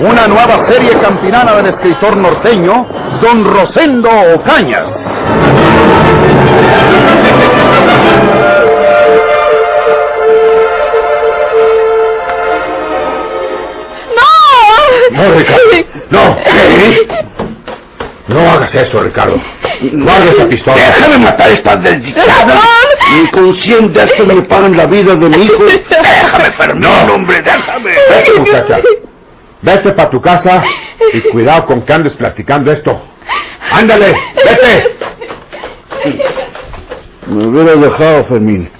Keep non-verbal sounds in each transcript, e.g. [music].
Una nueva serie campinana del escritor norteño, Don Rosendo Ocañas. No, Ricardo. No. No hagas eso, Ricardo. Guarda esa pistola. Déjame matar a estas desdichadas. Inconsciente que me pagan la vida de mi hijo. [laughs] Déjame, Fermín, hombre, déjame. Vete, muchacha. Vete para tu casa y cuidado con que andes platicando esto. Ándale, vete. Me hubiera dejado, Fermín.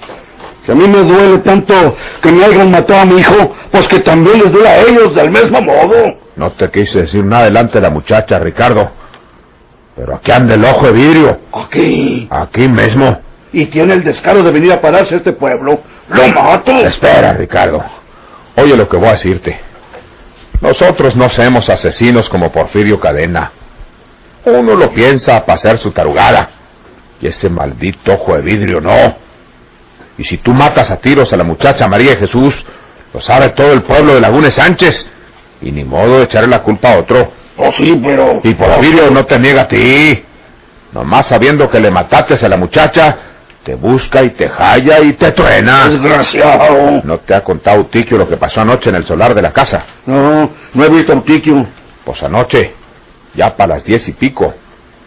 Si a mí me duele tanto que me hayan matado a mi hijo, pues que también les duele a ellos del mismo modo. No te quise decir nada delante de la muchacha, Ricardo. Pero aquí anda el ojo de vidrio. Aquí. Aquí mismo. Y tiene el descaro de venir a pararse a este pueblo. ¡Lo mato! Espera, Ricardo. Oye lo que voy a decirte. Nosotros no somos asesinos como Porfirio Cadena. Uno lo piensa para hacer su tarugada. Y ese maldito ojo de vidrio no. Y si tú matas a tiros a la muchacha María Jesús, lo sabe todo el pueblo de Lagunes Sánchez. Y ni modo de echarle la culpa a otro. Oh, sí, pero... Y Porfirio no te niega a ti. Nomás sabiendo que le mataste a la muchacha, te busca y te jalla y te truena. Desgraciado. ¿No te ha contado Utiquio lo que pasó anoche en el solar de la casa? No, no he visto a Utiquio. Pues anoche, ya para las diez y pico,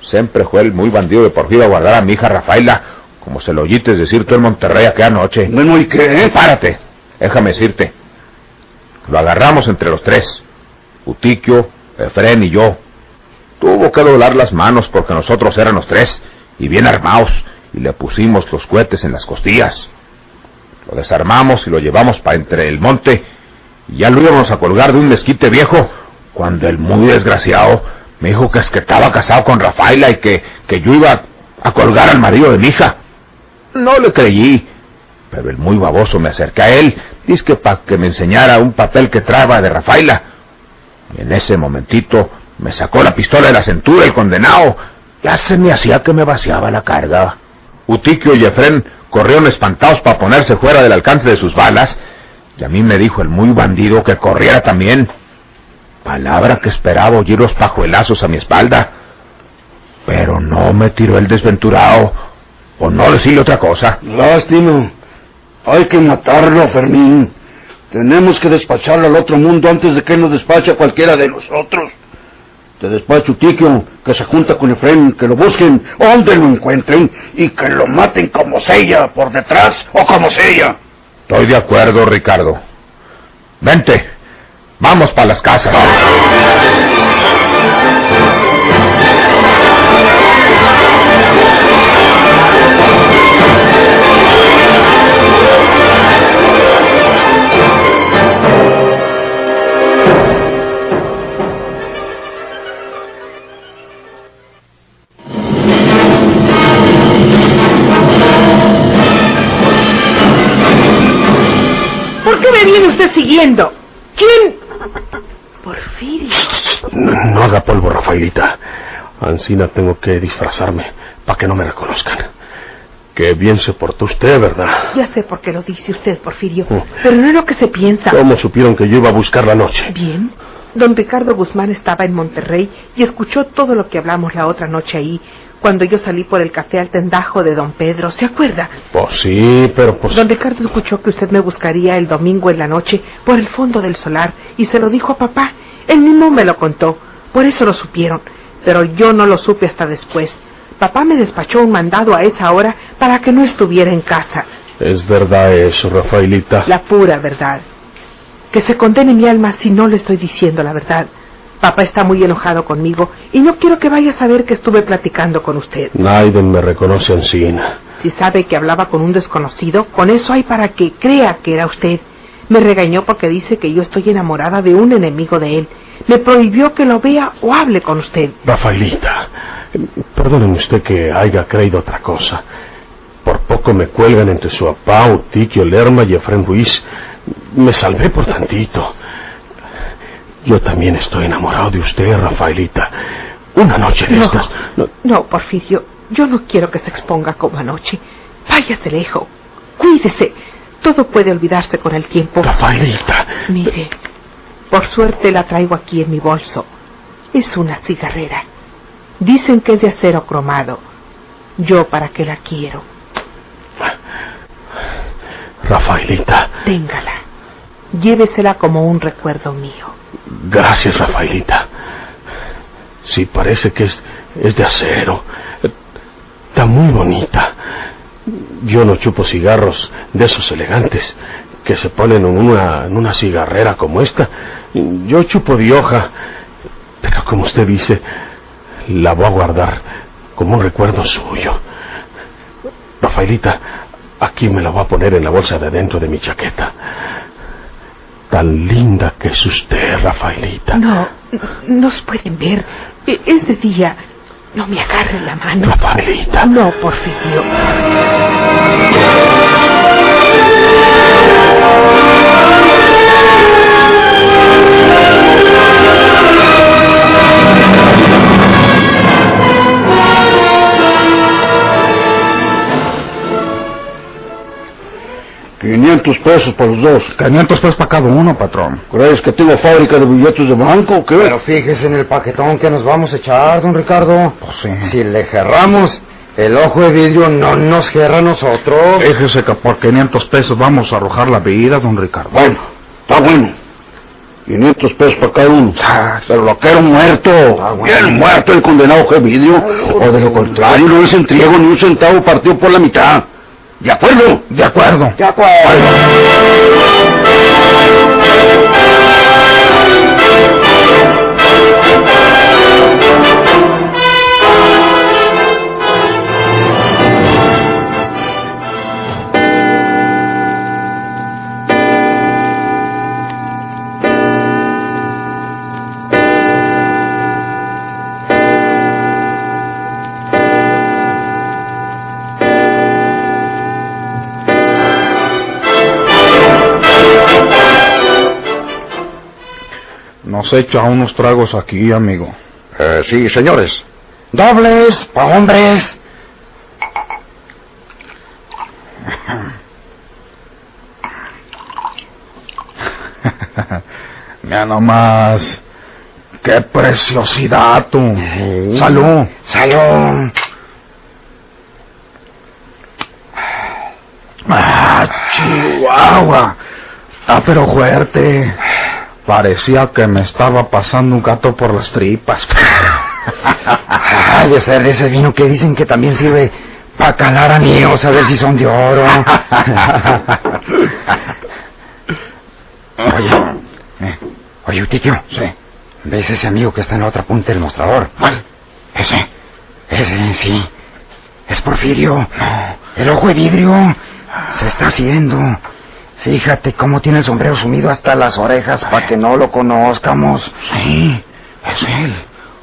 siempre fue el muy bandido de Porfirio a guardar a mi hija Rafaela, como se lo oyites decir tú en Monterrey aquella noche. Bueno, ¿y qué? Párate, déjame decirte. Lo agarramos entre los tres. Utiquio, Efren y yo. Tuvo que doblar las manos porque nosotros éramos tres y bien armados y le pusimos los cohetes en las costillas. Lo desarmamos y lo llevamos para entre el monte y ya lo íbamos a colgar de un mezquite viejo cuando el muy desgraciado me dijo que es que estaba casado con Rafaela y que, que yo iba a colgar al marido de mi hija. No le creí, pero el muy baboso me acerqué a él, dice que para que me enseñara un papel que traba de Rafaela. Y en ese momentito me sacó la pistola de la cintura el condenado. Ya se me hacía que me vaciaba la carga. Utiquio y Efren corrieron espantados para ponerse fuera del alcance de sus balas, y a mí me dijo el muy bandido que corriera también. Palabra que esperaba oír los pajuelazos a mi espalda. Pero no me tiró el desventurado, o no decirle otra cosa. Lástima. Hay que matarlo, Fermín. Tenemos que despacharlo al otro mundo antes de que nos despache a cualquiera de nosotros. Te despacho que se junta con Efren, que lo busquen donde lo encuentren y que lo maten como sella, por detrás o como sella. Estoy de acuerdo, Ricardo. Vente, vamos para las casas. ¿Quién? Porfirio. No, no haga polvo, Rafaelita. Ancina tengo que disfrazarme para que no me reconozcan. Qué bien se portó usted, ¿verdad? Ya sé por qué lo dice usted, Porfirio. Mm. Pero no es lo que se piensa. ¿Cómo supieron que yo iba a buscar la noche? Bien. Don Ricardo Guzmán estaba en Monterrey y escuchó todo lo que hablamos la otra noche ahí, cuando yo salí por el café al tendajo de don Pedro. ¿Se acuerda? Pues sí, pero pues... Don Ricardo escuchó que usted me buscaría el domingo en la noche por el fondo del solar y se lo dijo a papá. Él mismo me lo contó. Por eso lo supieron. Pero yo no lo supe hasta después. Papá me despachó un mandado a esa hora para que no estuviera en casa. Es verdad eso, Rafaelita. La pura verdad. Que se condene mi alma si no le estoy diciendo la verdad. Papá está muy enojado conmigo y no quiero que vaya a saber que estuve platicando con usted. Naiden me reconoce Ancina. Si sabe que hablaba con un desconocido, con eso hay para que crea que era usted. Me regañó porque dice que yo estoy enamorada de un enemigo de él. Me prohibió que lo vea o hable con usted. Rafaelita, perdóneme usted que haya creído otra cosa. Por poco me cuelgan entre su papá, Utiquio Lerma y Efren Ruiz. Me salvé por tantito. Yo también estoy enamorado de usted, Rafaelita. Una noche de No, estas. no- no, Porfirio, yo no quiero que se exponga como anoche. Váyase lejos. Cuídese. Todo puede olvidarse con el tiempo. Rafaelita. Mire, por suerte la traigo aquí en mi bolso. Es una cigarrera. Dicen que es de acero cromado. Yo para qué la quiero. Rafaelita. Téngala. Llévesela como un recuerdo mío. Gracias, Rafaelita. Sí, parece que es, es de acero. Está muy bonita. Yo no chupo cigarros de esos elegantes que se ponen en una, en una cigarrera como esta. Yo chupo de hoja. Pero como usted dice, la voy a guardar como un recuerdo suyo. Rafaelita, aquí me la voy a poner en la bolsa de dentro de mi chaqueta. Tan linda que es usted, Rafaelita. No, nos pueden ver. Es de día. No me agarre la mano. Rafaelita. No, Porfirio. Quinientos pesos para los dos. 500 pesos para cada uno, patrón. ¿Crees que tengo fábrica de billetes de banco o qué? Pero fíjese en el paquetón que nos vamos a echar, don Ricardo. Pues sí. Si le gerramos, el ojo de vidrio no nos gerra a nosotros. Fíjese que por 500 pesos vamos a arrojar la vida, don Ricardo. Bueno, está bueno. 500 pesos para cada uno. Pero lo quiero muerto. Bien muerto el condenado que vidrio. O de lo contrario, no les entrego ni un centavo partido por la mitad. ¿De acuerdo? De acuerdo. De acuerdo. Nos echa unos tragos aquí, amigo. Eh, sí, señores. Dobles, pa' hombres. [laughs] Mira nomás. Qué preciosidad, tú. Sí. Salud. Salud. Ah, Chihuahua. Ah, pero fuerte. Parecía que me estaba pasando un gato por las tripas. Ha de ser ese vino que dicen que también sirve para calar anillos a ver si son de oro. Oye, eh, oye, Utiquio. Sí. ¿Ves ese amigo que está en la otra punta del mostrador? ¿Cuál? Ese. Ese, sí. Es Porfirio. El ojo de vidrio. Se está haciendo. Fíjate cómo tiene el sombrero sumido hasta las orejas para que no lo conozcamos. Sí, es él.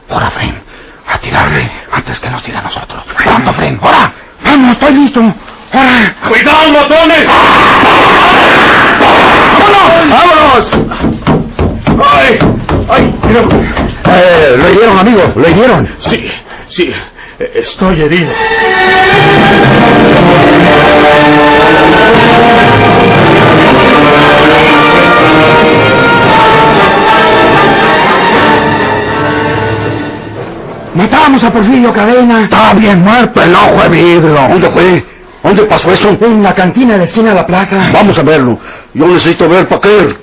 Ahora, Fren, a tirarle antes que nos tire a nosotros. ¡Pronto, Fren! ¡Ahora! ¡Vamos, estoy listo! ¡Ahora! ¡Cuidado, matones! ¡Vámonos! ¡Ay! ¡Ay! Mira. Eh, lo hirieron, amigo, lo hirieron. Sí, sí, estoy herido. Matamos a Porfirio Cadena. Está bien muerto el ojo de vidrio. ¿Dónde fue? ¿Dónde pasó eso? En la cantina de la esquina de la plaza. Vamos a verlo. Yo necesito ver para qué.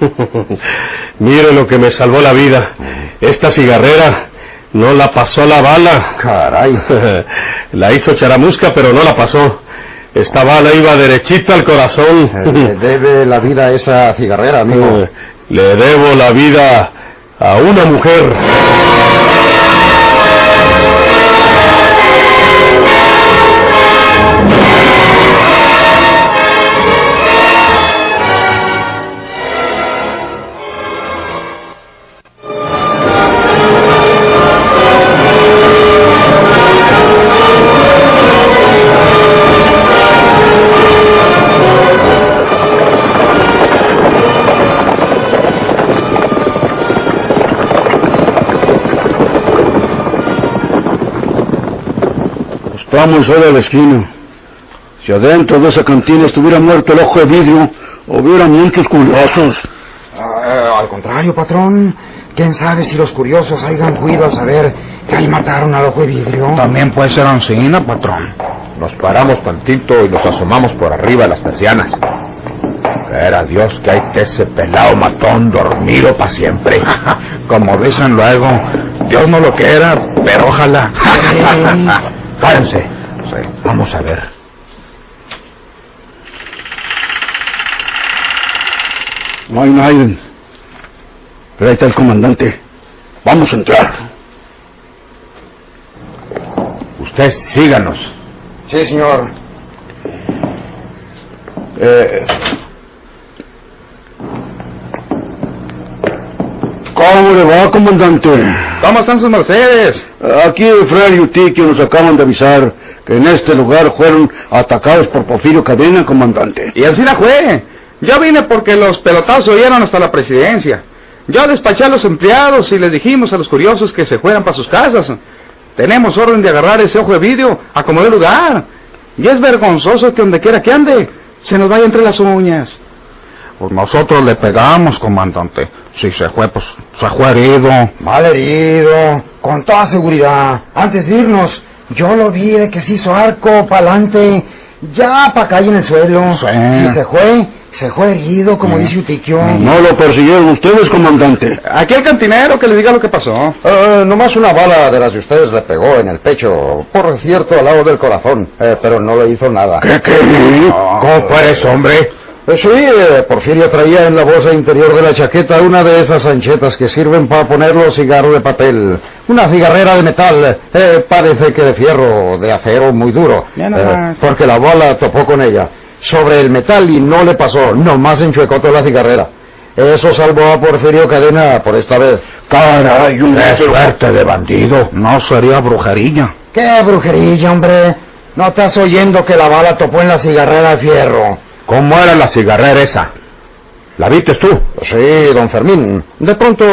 [laughs] Mire lo que me salvó la vida. Esta cigarrera no la pasó la bala. Caray. [laughs] la hizo charamusca, pero no la pasó. Esta bala iba derechita al corazón. Eh, Le debe la vida a esa cigarrera, amigo. [laughs] Le debo la vida a una mujer. Estamos solo a la esquina. Si adentro de esa cantina estuviera muerto el ojo de vidrio, hubiera muchos curiosos. Ah, al contrario, patrón. ¿Quién sabe si los curiosos hayan huido al saber que ahí mataron al ojo de vidrio? También puede ser ancina, patrón. Nos paramos tantito y nos asomamos por arriba de las persianas. Era Dios que hay que ese pelado matón dormido para siempre. [laughs] Como dicen luego, Dios no lo quiera, pero ojalá. Párense. Sí, vamos a ver. No hay nadie. Pero ahí está el comandante. Vamos a entrar. Usted síganos. Sí, señor. Eh, ¿Cómo le va, comandante? ¿Cómo están sus mercedes? Aquí Fray y Utiquio nos acaban de avisar que en este lugar fueron atacados por Porfirio Cadena, comandante. Y así la fue. Yo vine porque los pelotados se oyeron hasta la presidencia. Yo despaché a los empleados y les dijimos a los curiosos que se fueran para sus casas. Tenemos orden de agarrar ese ojo de vidrio a como de lugar. Y es vergonzoso que donde quiera que ande, se nos vaya entre las uñas. Pues nosotros le pegamos, comandante. Si se fue, pues se fue herido. Mal herido, con toda seguridad. Antes de irnos, yo lo vi de que se hizo arco para adelante, ya para caer en el suelo. Sí. Si se fue, se fue herido, como dice Utiquio. No lo persiguieron ustedes, comandante. Aquí el cantinero que le diga lo que pasó. Eh, nomás una bala de las de ustedes le pegó en el pecho, por cierto, al lado del corazón, eh, pero no le hizo nada. ¿Qué, qué? ¿Cómo fue eso, hombre? Eh, sí, eh, Porfirio traía en la bolsa interior de la chaqueta una de esas anchetas que sirven para poner los cigarros de papel. Una cigarrera de metal, eh, parece que de fierro, de acero muy duro. Eh, porque la bala topó con ella. Sobre el metal y no le pasó, nomás enchuecó toda la cigarrera. Eso salvó a Porfirio Cadena por esta vez. Caray, un Qué suerte de bandido. No sería brujería. ¿Qué brujería, hombre? ¿No estás oyendo que la bala topó en la cigarrera de fierro? ¿Cómo era la cigarrera esa? ¿La viste tú? Sí, don Fermín. De pronto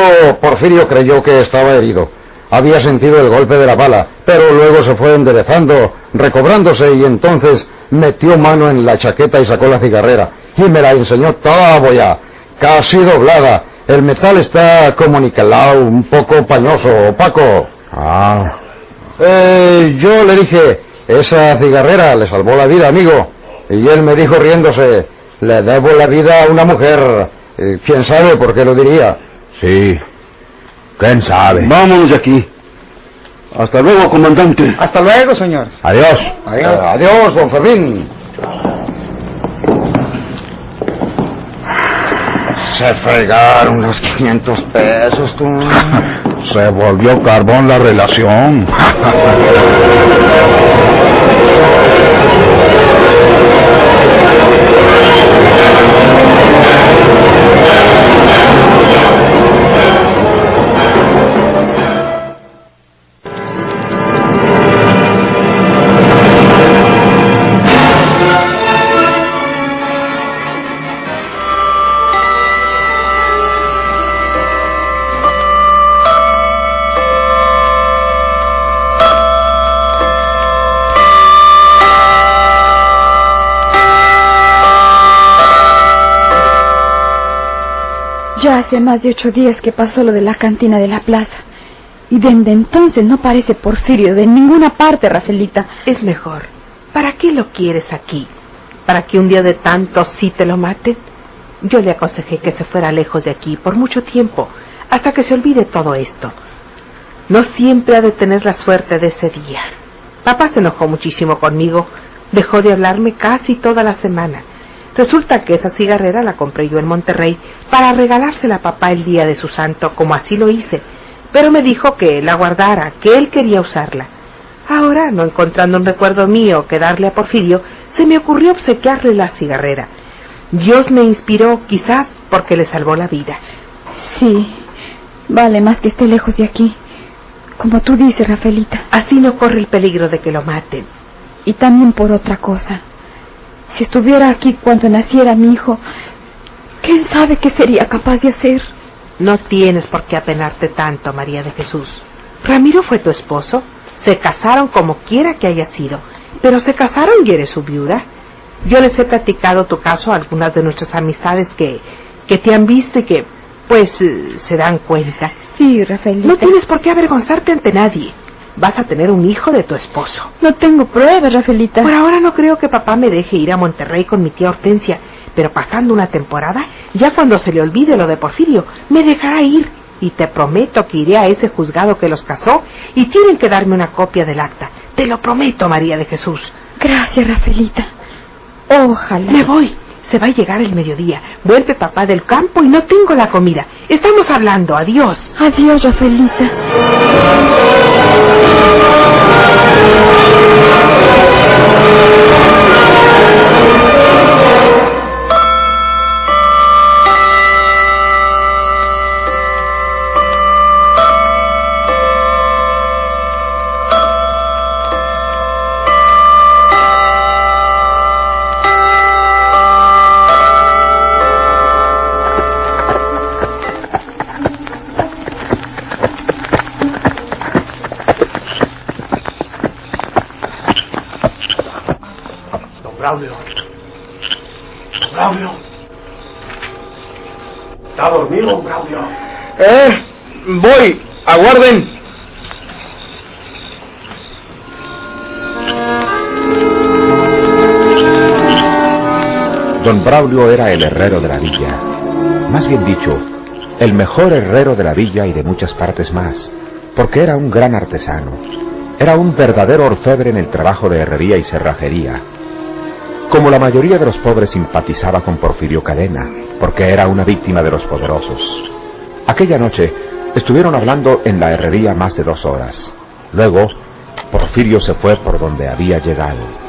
Porfirio creyó que estaba herido. Había sentido el golpe de la bala, pero luego se fue enderezando, recobrándose y entonces metió mano en la chaqueta y sacó la cigarrera. Y me la enseñó toda ya, casi doblada. El metal está como niquelado, un poco pañoso, opaco. Ah, Eh, yo le dije, esa cigarrera le salvó la vida, amigo. Y él me dijo riéndose, le debo la vida a una mujer. Eh, ¿Quién sabe por qué lo diría? sí. ¿Quién sabe? Vámonos de aquí. Hasta luego, comandante. Hasta luego, señor. Adiós. Eh, adiós, don Fermín. Se fregaron los 500 pesos, tú. [laughs] Se volvió carbón la relación. [laughs] Ya hace más de ocho días que pasó lo de la cantina de la plaza. Y desde entonces no parece Porfirio de ninguna parte, Rafaelita. Es mejor. ¿Para qué lo quieres aquí? ¿Para que un día de tanto sí te lo maten? Yo le aconsejé que se fuera lejos de aquí por mucho tiempo, hasta que se olvide todo esto. No siempre ha de tener la suerte de ese día. Papá se enojó muchísimo conmigo, dejó de hablarme casi toda la semana. Resulta que esa cigarrera la compré yo en Monterrey para regalársela a papá el día de su santo, como así lo hice. Pero me dijo que la guardara, que él quería usarla. Ahora, no encontrando un recuerdo mío que darle a Porfirio, se me ocurrió obsequiarle la cigarrera. Dios me inspiró, quizás porque le salvó la vida. Sí, vale más que esté lejos de aquí. Como tú dices, Rafaelita. Así no corre el peligro de que lo maten. Y también por otra cosa. Si estuviera aquí cuando naciera mi hijo, ¿quién sabe qué sería capaz de hacer? No tienes por qué apenarte tanto, María de Jesús. Ramiro fue tu esposo. Se casaron como quiera que haya sido. Pero se casaron y eres su viuda. Yo les he platicado tu caso a algunas de nuestras amistades que, que te han visto y que, pues, eh, se dan cuenta. Sí, Rafaelita. No tienes por qué avergonzarte ante nadie. Vas a tener un hijo de tu esposo. No tengo pruebas, Rafaelita. Por ahora no creo que papá me deje ir a Monterrey con mi tía Hortensia, pero pasando una temporada, ya cuando se le olvide lo de Porfirio, me dejará ir y te prometo que iré a ese juzgado que los casó y tienen que darme una copia del acta. Te lo prometo, María de Jesús. Gracias, Rafaelita. Ojalá. Me voy. Se va a llegar el mediodía. Vuelve papá del campo y no tengo la comida. Estamos hablando. Adiós. Adiós, Rafaelita. Don Braulio era el herrero de la villa. Más bien dicho, el mejor herrero de la villa y de muchas partes más, porque era un gran artesano. Era un verdadero orfebre en el trabajo de herrería y cerrajería. Como la mayoría de los pobres simpatizaba con Porfirio Cadena, porque era una víctima de los poderosos. Aquella noche estuvieron hablando en la herrería más de dos horas. Luego, Porfirio se fue por donde había llegado.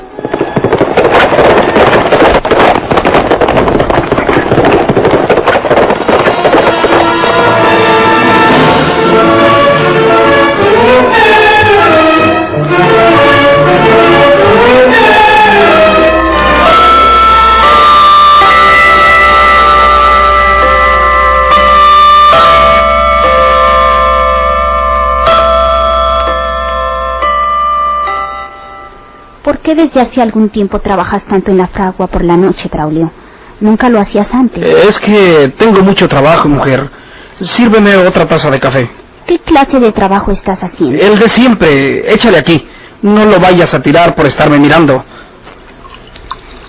Qué desde hace algún tiempo trabajas tanto en la fragua por la noche, Braulio? Nunca lo hacías antes. Es que tengo mucho trabajo, mujer. Sírveme otra taza de café. ¿Qué clase de trabajo estás haciendo? El de siempre. Échale aquí. No lo vayas a tirar por estarme mirando.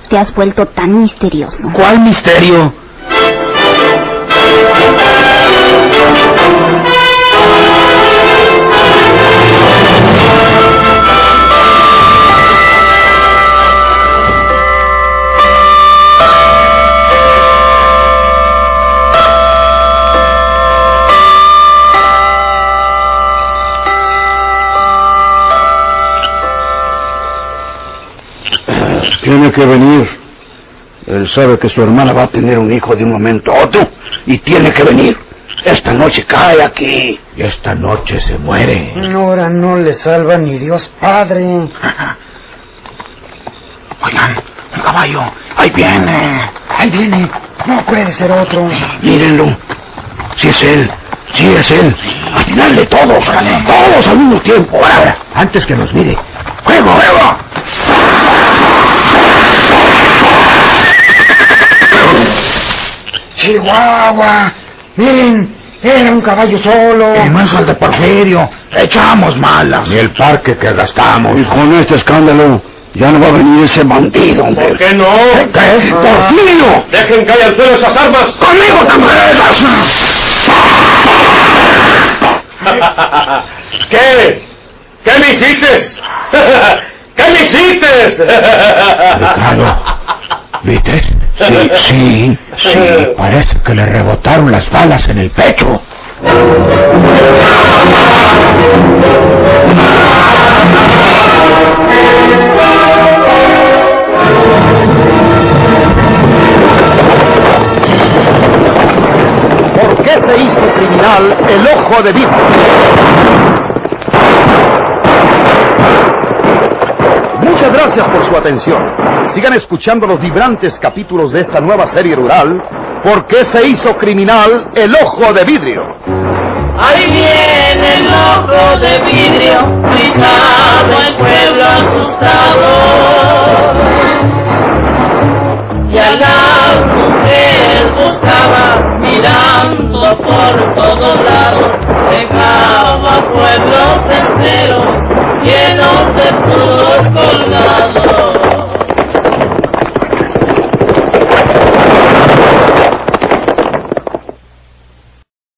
Te has vuelto tan misterioso. ¿Cuál misterio? Tiene que venir. Él sabe que su hermana va a tener un hijo de un momento a otro y tiene que venir. Esta noche cae aquí. Y esta noche se muere. Ahora no le salva ni Dios Padre. [laughs] Oigan, un caballo. Ahí viene. Ahí viene. No puede ser otro. Mírenlo. Si es él. Si es él. Atinarle todos. Todos al mismo tiempo. Ahora, Antes que nos mire. ¡Fuego, fuego! Chihuahua. Miren, era un caballo solo. Y es el de Porfirio. Echamos malas. Ni el parque que gastamos. Y con este escándalo ya no va a venir ese bandido, hombre. ¿Por qué no? ¿Qué es Porfirio? Dejen caer al suelo esas armas. ¡Conmigo también! [laughs] ¿Qué? ¿Qué me hiciste? [laughs] ¿Qué me hiciste? ¿viste? Sí, sí, sí, parece que le rebotaron las balas en el pecho. ¿Por qué se hizo criminal el ojo de vidrio? Muchas gracias por su atención. Sigan escuchando los vibrantes capítulos de esta nueva serie rural. ¿Por qué se hizo criminal el ojo de vidrio? Ahí viene el ojo de vidrio, gritaba el pueblo asustado. Y a las mujeres buscaba, mirando por todos lados, dejaba pueblos enteros llenos de puros colgados.